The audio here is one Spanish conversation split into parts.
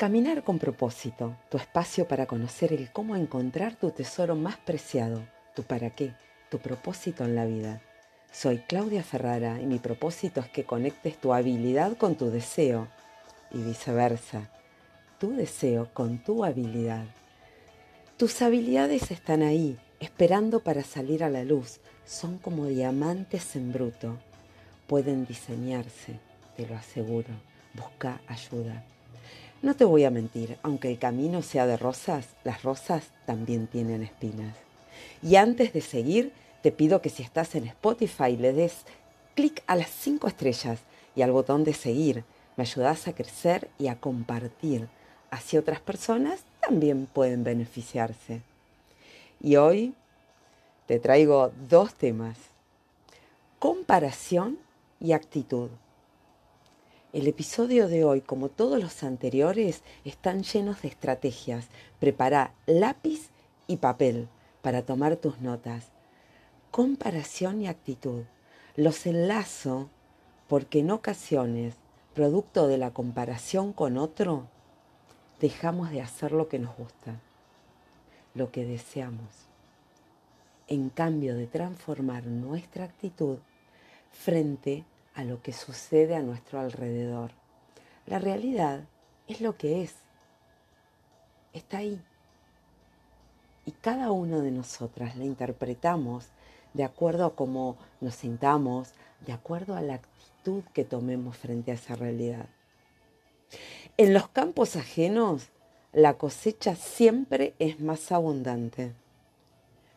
Caminar con propósito, tu espacio para conocer el cómo encontrar tu tesoro más preciado, tu para qué, tu propósito en la vida. Soy Claudia Ferrara y mi propósito es que conectes tu habilidad con tu deseo y viceversa, tu deseo con tu habilidad. Tus habilidades están ahí, esperando para salir a la luz. Son como diamantes en bruto. Pueden diseñarse, te lo aseguro. Busca ayuda. No te voy a mentir, aunque el camino sea de rosas, las rosas también tienen espinas. Y antes de seguir, te pido que si estás en Spotify le des clic a las cinco estrellas y al botón de seguir. Me ayudas a crecer y a compartir. Así otras personas también pueden beneficiarse. Y hoy te traigo dos temas. Comparación y actitud. El episodio de hoy, como todos los anteriores, están llenos de estrategias. Prepara lápiz y papel para tomar tus notas. Comparación y actitud. Los enlazo porque en ocasiones, producto de la comparación con otro, dejamos de hacer lo que nos gusta, lo que deseamos. En cambio de transformar nuestra actitud frente a a lo que sucede a nuestro alrededor. La realidad es lo que es. Está ahí. Y cada uno de nosotras la interpretamos de acuerdo a cómo nos sintamos, de acuerdo a la actitud que tomemos frente a esa realidad. En los campos ajenos, la cosecha siempre es más abundante.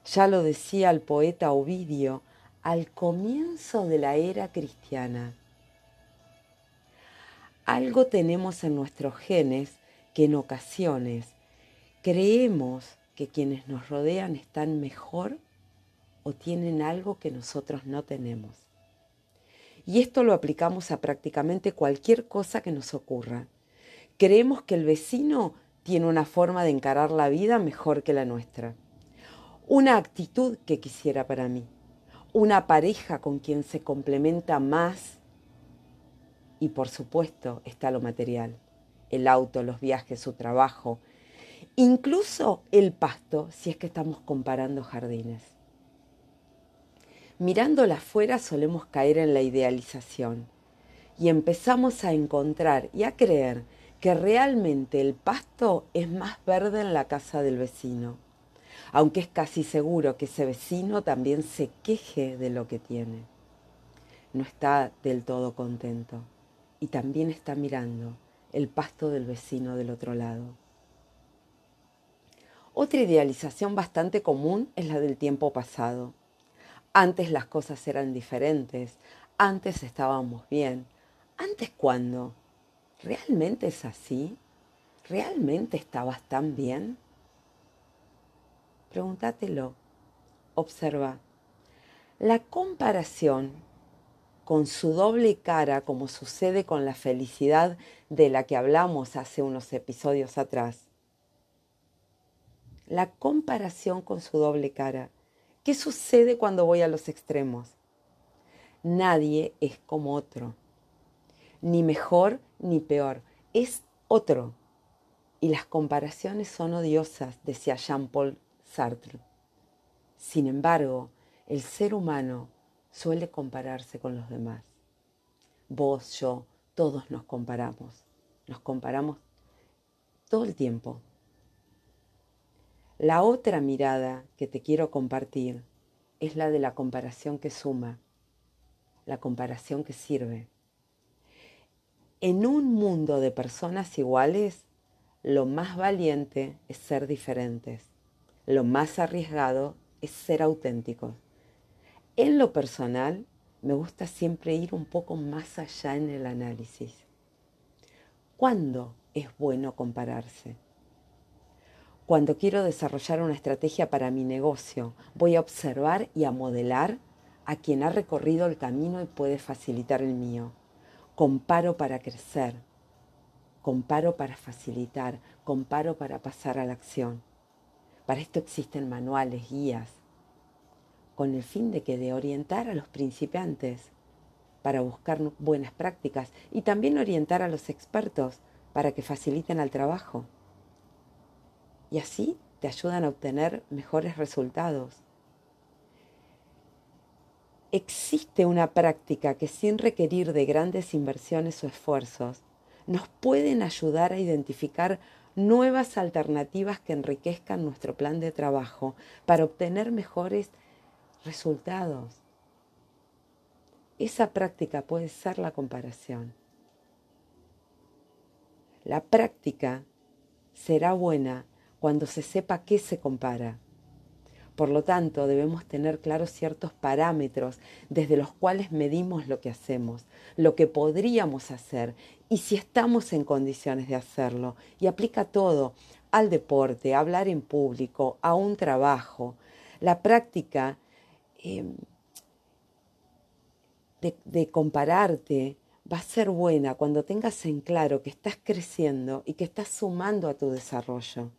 Ya lo decía el poeta Ovidio al comienzo de la era cristiana. Algo tenemos en nuestros genes que en ocasiones creemos que quienes nos rodean están mejor o tienen algo que nosotros no tenemos. Y esto lo aplicamos a prácticamente cualquier cosa que nos ocurra. Creemos que el vecino tiene una forma de encarar la vida mejor que la nuestra, una actitud que quisiera para mí una pareja con quien se complementa más y por supuesto está lo material, el auto, los viajes, su trabajo, incluso el pasto si es que estamos comparando jardines. Mirándola afuera solemos caer en la idealización y empezamos a encontrar y a creer que realmente el pasto es más verde en la casa del vecino aunque es casi seguro que ese vecino también se queje de lo que tiene. No está del todo contento y también está mirando el pasto del vecino del otro lado. Otra idealización bastante común es la del tiempo pasado. Antes las cosas eran diferentes, antes estábamos bien. ¿Antes cuándo? ¿Realmente es así? ¿Realmente estabas tan bien? Pregúntatelo. Observa. La comparación con su doble cara, como sucede con la felicidad de la que hablamos hace unos episodios atrás. La comparación con su doble cara. ¿Qué sucede cuando voy a los extremos? Nadie es como otro, ni mejor ni peor, es otro. Y las comparaciones son odiosas, decía Jean-Paul Sartre. Sin embargo, el ser humano suele compararse con los demás. Vos, yo, todos nos comparamos. Nos comparamos todo el tiempo. La otra mirada que te quiero compartir es la de la comparación que suma, la comparación que sirve. En un mundo de personas iguales, lo más valiente es ser diferentes lo más arriesgado es ser auténtico. En lo personal, me gusta siempre ir un poco más allá en el análisis. ¿Cuándo es bueno compararse? Cuando quiero desarrollar una estrategia para mi negocio, voy a observar y a modelar a quien ha recorrido el camino y puede facilitar el mío. Comparo para crecer, comparo para facilitar, comparo para pasar a la acción. Para esto existen manuales, guías, con el fin de que de orientar a los principiantes para buscar buenas prácticas y también orientar a los expertos para que faciliten el trabajo. Y así te ayudan a obtener mejores resultados. Existe una práctica que sin requerir de grandes inversiones o esfuerzos nos pueden ayudar a identificar nuevas alternativas que enriquezcan nuestro plan de trabajo para obtener mejores resultados. Esa práctica puede ser la comparación. La práctica será buena cuando se sepa qué se compara. Por lo tanto, debemos tener claros ciertos parámetros desde los cuales medimos lo que hacemos, lo que podríamos hacer y si estamos en condiciones de hacerlo. Y aplica todo al deporte, a hablar en público, a un trabajo. La práctica em, de, de compararte va a ser buena cuando tengas en claro que estás creciendo y que estás sumando a tu desarrollo.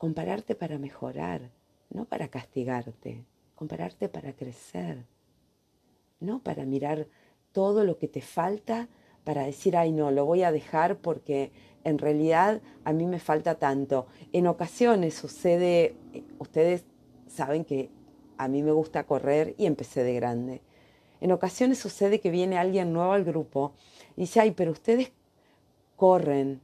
Compararte para mejorar, no para castigarte. Compararte para crecer, no para mirar todo lo que te falta para decir, ay no, lo voy a dejar porque en realidad a mí me falta tanto. En ocasiones sucede, ustedes saben que a mí me gusta correr y empecé de grande. En ocasiones sucede que viene alguien nuevo al grupo y dice, ay, pero ustedes corren.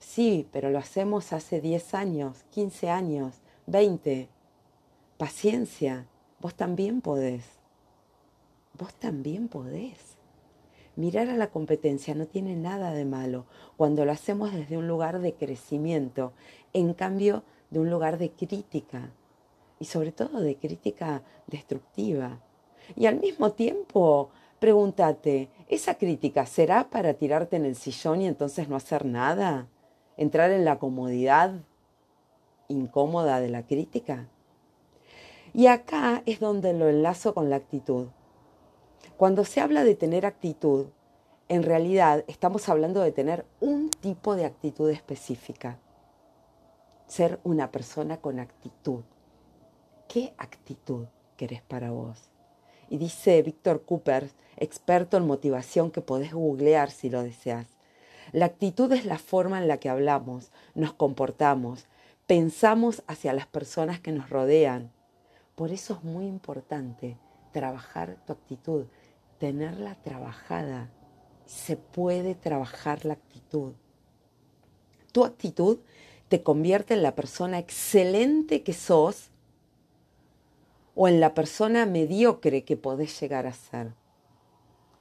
Sí, pero lo hacemos hace 10 años, 15 años, 20. Paciencia, vos también podés. Vos también podés. Mirar a la competencia no tiene nada de malo cuando lo hacemos desde un lugar de crecimiento, en cambio de un lugar de crítica y sobre todo de crítica destructiva. Y al mismo tiempo, pregúntate, ¿esa crítica será para tirarte en el sillón y entonces no hacer nada? ¿Entrar en la comodidad incómoda de la crítica? Y acá es donde lo enlazo con la actitud. Cuando se habla de tener actitud, en realidad estamos hablando de tener un tipo de actitud específica. Ser una persona con actitud. ¿Qué actitud querés para vos? Y dice Víctor Cooper, experto en motivación que podés googlear si lo deseas. La actitud es la forma en la que hablamos, nos comportamos, pensamos hacia las personas que nos rodean. Por eso es muy importante trabajar tu actitud, tenerla trabajada. Se puede trabajar la actitud. Tu actitud te convierte en la persona excelente que sos o en la persona mediocre que podés llegar a ser.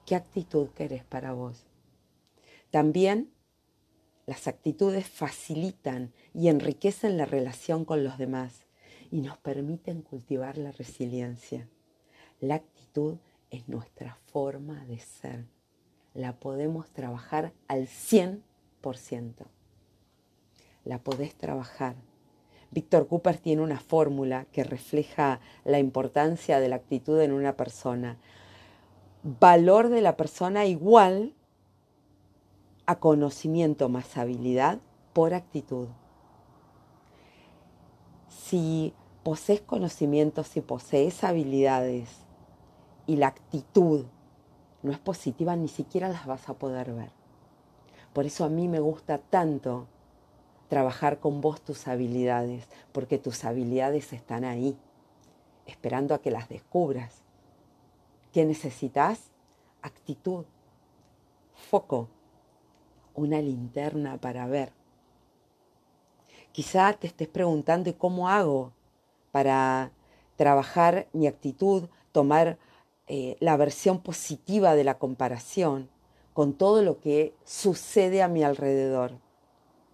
¿Qué actitud querés para vos? También las actitudes facilitan y enriquecen la relación con los demás y nos permiten cultivar la resiliencia. La actitud es nuestra forma de ser. La podemos trabajar al 100%. La podés trabajar. Víctor Cooper tiene una fórmula que refleja la importancia de la actitud en una persona. Valor de la persona igual a conocimiento más habilidad por actitud. Si posees conocimientos, si posees habilidades y la actitud no es positiva, ni siquiera las vas a poder ver. Por eso a mí me gusta tanto trabajar con vos tus habilidades, porque tus habilidades están ahí, esperando a que las descubras. ¿Qué necesitas? Actitud, foco, una linterna para ver. Quizá te estés preguntando, ¿y cómo hago para trabajar mi actitud, tomar eh, la versión positiva de la comparación con todo lo que sucede a mi alrededor.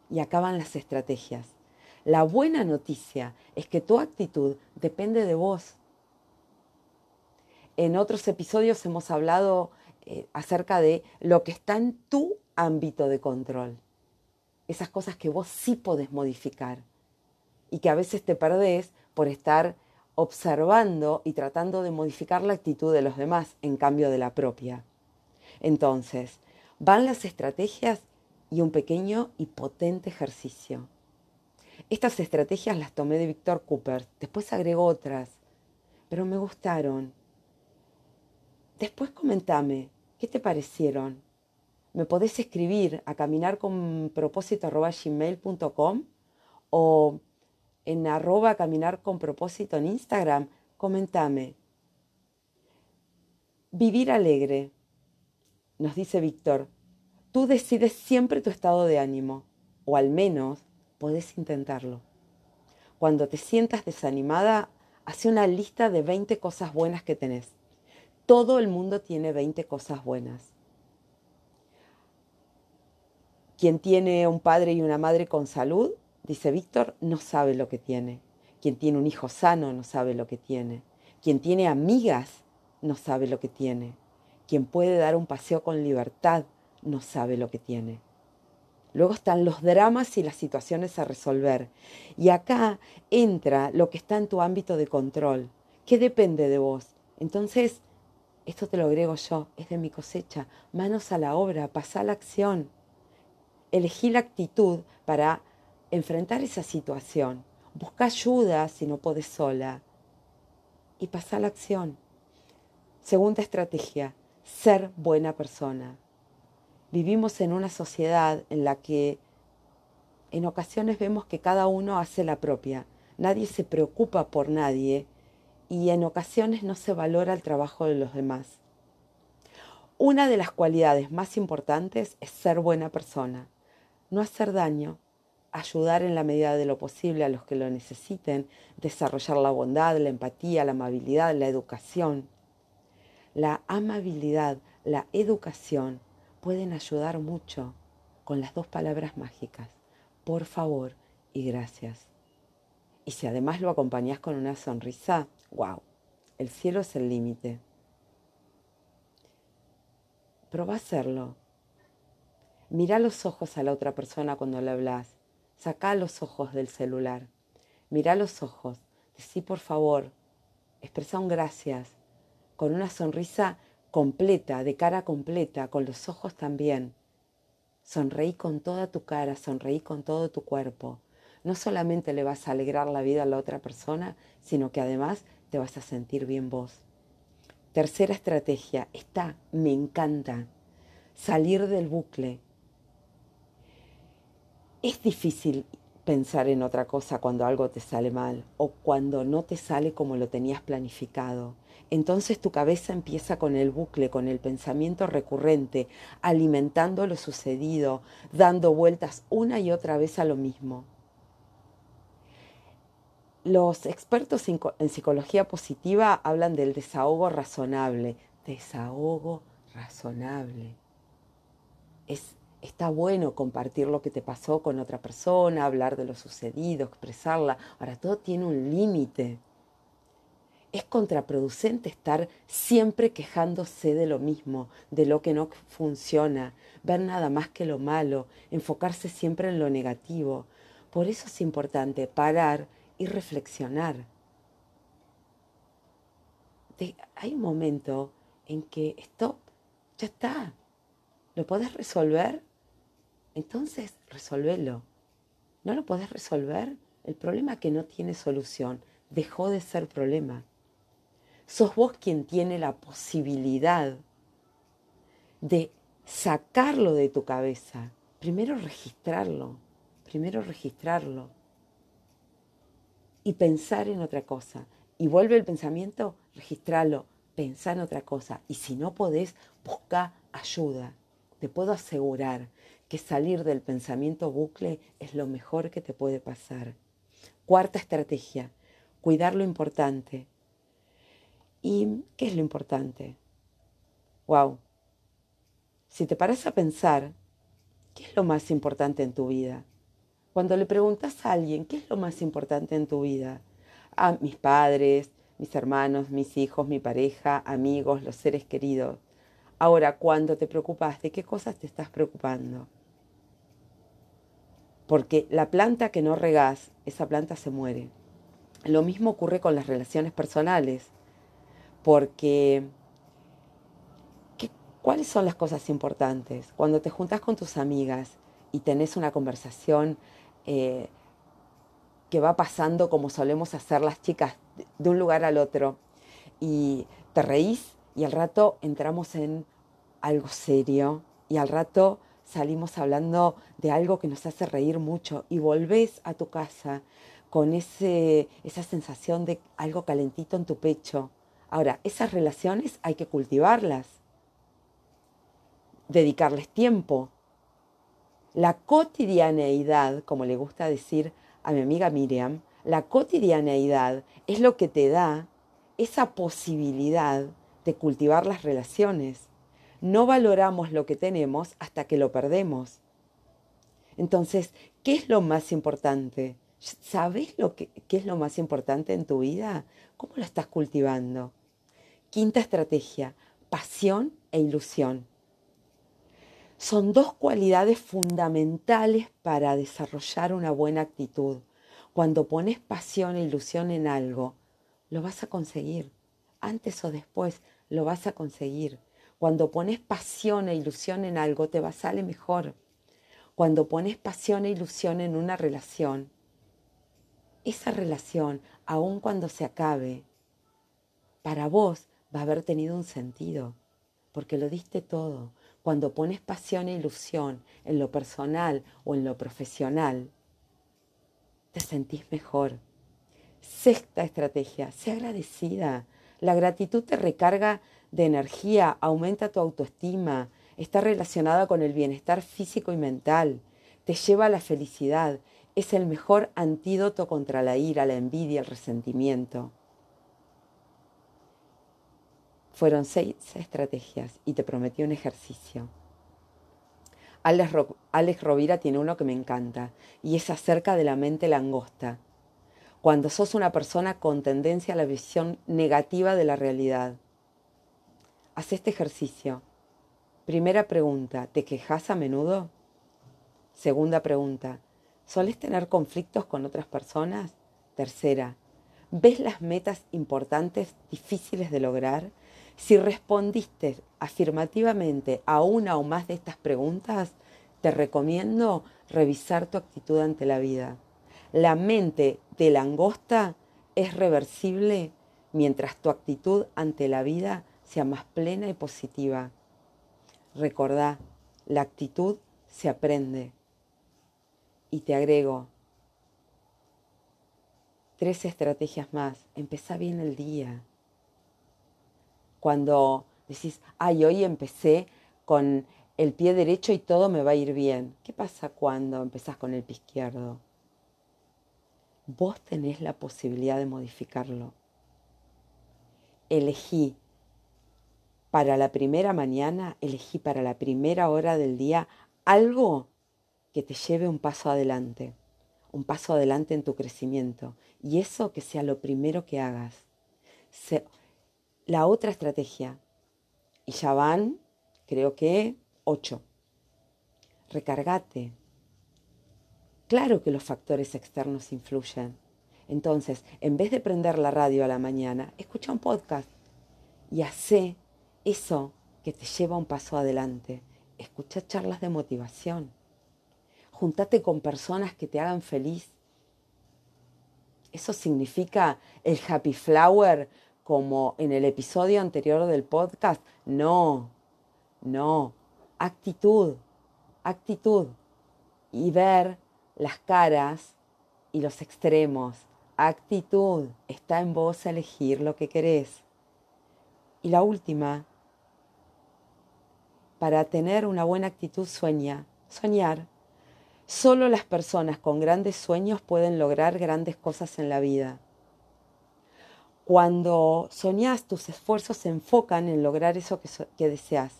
Y acaban las estrategias. La buena noticia es que tu actitud depende de vos. En otros episodios hemos hablado eh, acerca de lo que está en tu ámbito de control. Esas cosas que vos sí podés modificar y que a veces te perdés por estar observando y tratando de modificar la actitud de los demás en cambio de la propia. Entonces, van las estrategias y un pequeño y potente ejercicio. Estas estrategias las tomé de Víctor Cooper, después agregó otras, pero me gustaron. Después comentame, ¿qué te parecieron? Me podés escribir a caminar o en arroba caminar en Instagram, comentame. Vivir alegre, nos dice Víctor, tú decides siempre tu estado de ánimo, o al menos podés intentarlo. Cuando te sientas desanimada, hace una lista de 20 cosas buenas que tenés. Todo el mundo tiene 20 cosas buenas. Quien tiene un padre y una madre con salud, dice Víctor, no sabe lo que tiene. Quien tiene un hijo sano no sabe lo que tiene. Quien tiene amigas no sabe lo que tiene. Quien puede dar un paseo con libertad no sabe lo que tiene. Luego están los dramas y las situaciones a resolver. Y acá entra lo que está en tu ámbito de control. ¿Qué depende de vos? Entonces, esto te lo agrego yo, es de mi cosecha. Manos a la obra, pasá la acción. Elegí la actitud para enfrentar esa situación. Busca ayuda si no podés sola. Y pasá la acción. Segunda estrategia, ser buena persona. Vivimos en una sociedad en la que en ocasiones vemos que cada uno hace la propia, nadie se preocupa por nadie y en ocasiones no se valora el trabajo de los demás. Una de las cualidades más importantes es ser buena persona, no hacer daño, ayudar en la medida de lo posible a los que lo necesiten, desarrollar la bondad, la empatía, la amabilidad, la educación. La amabilidad, la educación pueden ayudar mucho con las dos palabras mágicas, por favor y gracias. Y si además lo acompañas con una sonrisa, wow, el cielo es el límite. Proba hacerlo. Mira los ojos a la otra persona cuando le hablas. Saca los ojos del celular. Mira los ojos. Decí por favor. Expresa un gracias. Con una sonrisa completa, de cara completa, con los ojos también. Sonreí con toda tu cara, sonreí con todo tu cuerpo. No solamente le vas a alegrar la vida a la otra persona, sino que además te vas a sentir bien vos. Tercera estrategia, está, me encanta, salir del bucle. Es difícil pensar en otra cosa cuando algo te sale mal o cuando no te sale como lo tenías planificado. Entonces tu cabeza empieza con el bucle, con el pensamiento recurrente, alimentando lo sucedido, dando vueltas una y otra vez a lo mismo. Los expertos en psicología positiva hablan del desahogo razonable. Desahogo razonable. Es, está bueno compartir lo que te pasó con otra persona, hablar de lo sucedido, expresarla. Ahora, todo tiene un límite. Es contraproducente estar siempre quejándose de lo mismo, de lo que no funciona, ver nada más que lo malo, enfocarse siempre en lo negativo. Por eso es importante parar y reflexionar. hay un momento en que stop, ya está. ¿Lo podés resolver? Entonces resolvelo. ¿No lo podés resolver? El problema que no tiene solución dejó de ser problema. Sos vos quien tiene la posibilidad de sacarlo de tu cabeza. Primero registrarlo, primero registrarlo y pensar en otra cosa. Y vuelve el pensamiento, registrarlo, pensar en otra cosa. Y si no podés, busca ayuda. Te puedo asegurar salir del pensamiento bucle es lo mejor que te puede pasar. Cuarta estrategia, cuidar lo importante, ¿Y qué es lo importante? Wow. Si te paras a pensar, ¿qué es lo más importante en tu vida? Cuando le preguntas a alguien, ¿qué es lo más importante en tu vida? A mis padres, mis hermanos, mis hijos, mi pareja, amigos, los seres queridos. Ahora, cuando te preocupas, ¿de qué cosas te estás preocupando? Porque la planta que no regás, esa planta se muere. Lo mismo ocurre con las relaciones personales porque ¿cuáles son las cosas importantes? Cuando te juntas con tus amigas y tenés una conversación eh, que va pasando como solemos hacer las chicas de un lugar al otro y te reís y al rato entramos en algo serio y y al rato salimos hablando de algo que nos hace reír mucho y volvés a tu casa con ese, esa sensación de algo calentito en tu pecho. Ahora, esas relaciones hay que cultivarlas, dedicarles tiempo. La cotidianeidad, como le gusta decir a mi amiga Miriam, la cotidianeidad es lo que te da esa posibilidad de cultivar las relaciones. No valoramos lo que tenemos hasta que lo perdemos. Entonces, ¿qué es lo más importante? ¿Sabes lo que, qué es lo más importante en tu vida? ¿Cómo lo estás cultivando? Quinta estrategia, pasión e ilusión. Son dos cualidades fundamentales para desarrollar una buena actitud. Cuando pones pasión e ilusión en algo, lo vas a conseguir. Antes o después lo vas a conseguir. Cuando pones pasión e ilusión en algo, te va a salir mejor. Cuando pones pasión e ilusión en una relación, esa relación, aun cuando se acabe, para vos va a haber tenido un sentido, porque lo diste todo. Cuando pones pasión e ilusión en lo personal o en lo profesional, te sentís mejor. Sexta estrategia, sé agradecida. La gratitud te recarga de energía, aumenta tu autoestima, está relacionada con el bienestar físico y mental, te lleva a la felicidad, es el mejor antídoto contra la ira, la envidia, el resentimiento. Fueron seis estrategias y te prometí un ejercicio. Alex, Rovira tiene uno que me encanta y es acerca de la mente langosta. Cuando sos una persona con tendencia a la visión negativa de la realidad. Haz este ejercicio. Primera pregunta, ¿te quejas a menudo? Segunda pregunta, ¿soles tener conflictos con otras personas? Tercera, ¿ves las metas importantes difíciles de lograr? Si respondiste afirmativamente a una o más de estas preguntas, te recomiendo revisar tu actitud ante la vida. La mente de langosta es reversible mientras tu actitud ante la vida sea más plena y positiva. Recordá, la actitud se aprende. Y te agrego tres estrategias más. Empezá bien el día cuando decís, ay, hoy empecé con el pie derecho y todo me va a ir bien. ¿Qué pasa cuando empezás con el pie izquierdo? Vos tenés la posibilidad de modificarlo. Elegí para la primera mañana, elegí para la primera hora del día algo que te lleve un paso adelante, un paso adelante en tu crecimiento. Y eso que sea lo primero que hagas la otra estrategia. Y ya van, creo que, ocho. Recargate. Claro que los factores externos influyen. Entonces, en vez de prender la radio a la mañana, escucha un podcast y hace eso que te lleva un paso adelante. Escucha charlas de motivación. Juntate con personas que te hagan feliz. Eso significa el happy flower como en el episodio anterior del podcast. No, no. Actitud, actitud. Y ver las caras y los extremos. Actitud. Está en vos elegir lo que querés. Y la última, para tener una buena actitud sueña, soñar. Solo las personas con grandes sueños pueden lograr grandes cosas en la vida. Cuando soñás, tus esfuerzos se enfocan en lograr eso que, deseas.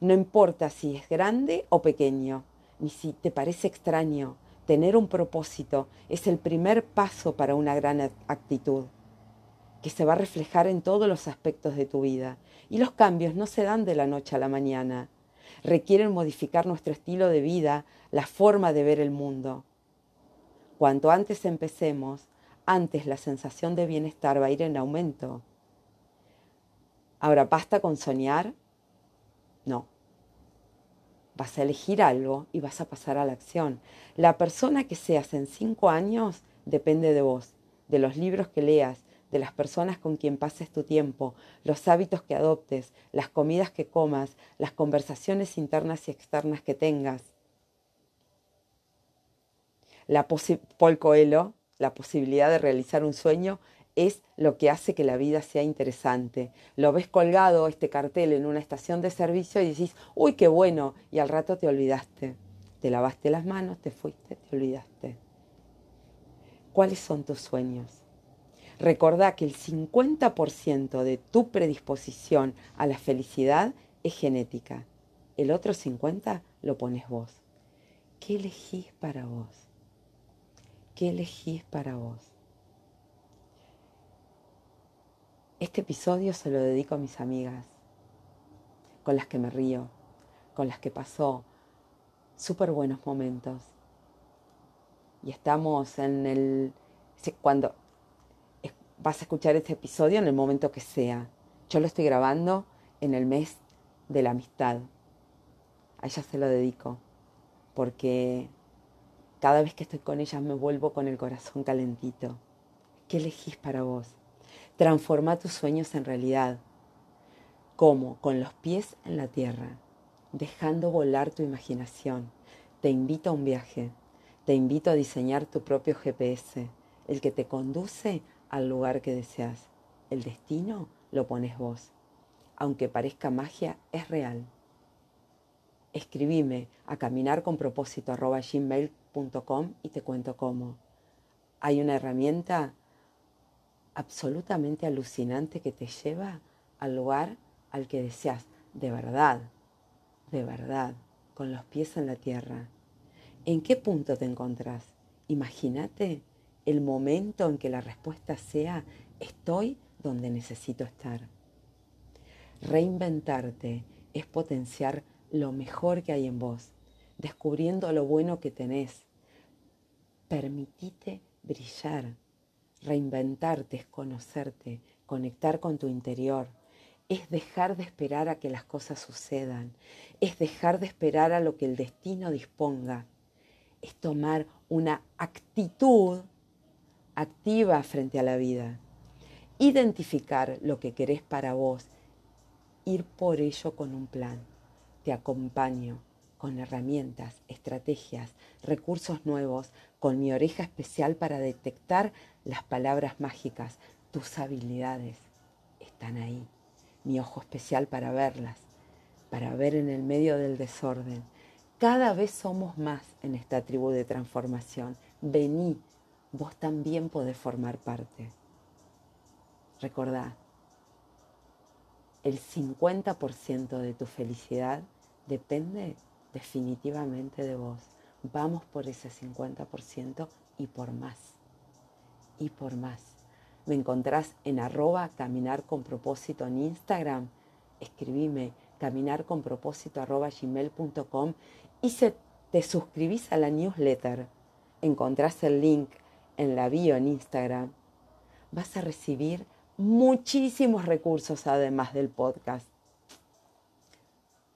No importa si es grande o pequeño, ni si te parece extraño, tener un propósito es el primer paso para una gran actitud, que se va a reflejar en todos los aspectos de tu vida. Y los cambios no se dan de la noche a la mañana. Requieren modificar nuestro estilo de vida, la forma de ver el mundo. Cuanto antes empecemos, antes la sensación de bienestar va a ir en aumento. Ahora, ¿basta con soñar? No. Vas a elegir algo y vas a pasar a la acción. La persona que seas en cinco años depende de vos, de los libros que leas, de las personas con quien pases tu tiempo, los hábitos que adoptes, las comidas que comas, las conversaciones internas y externas que tengas. La Paul la posibilidad de realizar un sueño es lo que hace que la vida sea interesante. Lo ves colgado este cartel en una estación de servicio y decís, uy, qué bueno, y al rato te olvidaste. Te lavaste las manos, te fuiste, te olvidaste. ¿Cuáles son tus sueños? Recordá que el 50% de tu predisposición a la felicidad es genética. El otro 50% lo pones vos. ¿Qué elegís para vos? ¿Qué elegís para vos? Este episodio se lo dedico a mis amigas, con las que me río, con las que pasó súper buenos momentos. Y estamos en el... Cuando vas a escuchar este episodio en el momento que sea. Yo lo estoy grabando en el mes de la amistad. A ellas se lo dedico, porque cada vez que estoy con ellas me vuelvo con el corazón calentito. ¿Qué elegís para vos? Transforma tus sueños en realidad. ¿Cómo? Con los pies en la tierra, dejando volar tu imaginación. Te invito a un viaje. Te invito a diseñar tu propio GPS, el que te conduce al lugar que deseas. El destino lo pones vos. Aunque parezca magia, es real. Escribime a caminarconpropósito.com y te cuento cómo. Hay una herramienta absolutamente alucinante que te lleva al lugar al que deseas, de verdad, de verdad, con los pies en la tierra. ¿En qué punto te encontrás? Imagínate el momento en que la respuesta sea estoy donde necesito estar. Reinventarte es potenciar lo mejor que hay en vos, descubriendo lo bueno que tenés. Permitite brillar Reinventarte es conocerte, conectar con tu interior, es dejar de esperar a que las cosas sucedan, es dejar de esperar a lo que el destino disponga, es tomar una actitud activa frente a la vida, identificar lo que querés para vos, ir por ello con un plan. Te acompaño con herramientas, estrategias, recursos nuevos, con mi oreja especial para detectar las palabras mágicas, tus habilidades están ahí. Mi ojo especial para verlas, para ver en el medio del desorden. Cada vez somos más en esta tribu de transformación. Vení, vos también podés formar parte. Recordá, el 50% de tu felicidad depende definitivamente de vos. Vamos por ese 50% y por más. Y por más. Me encontrás en arroba caminar con propósito en Instagram. Escribime caminar con propósito arroba gmail.com y se te suscribís a la newsletter. Encontrás el link en la bio en Instagram. Vas a recibir muchísimos recursos además del podcast.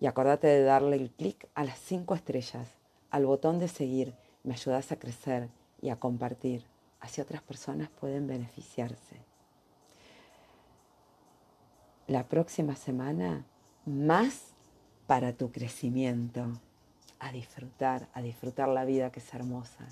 Y acordate de darle el clic a las cinco estrellas al botón de seguir, me ayudas a crecer y a compartir. Así otras personas pueden beneficiarse. La próxima semana, más para tu crecimiento. A disfrutar, a disfrutar la vida que es hermosa.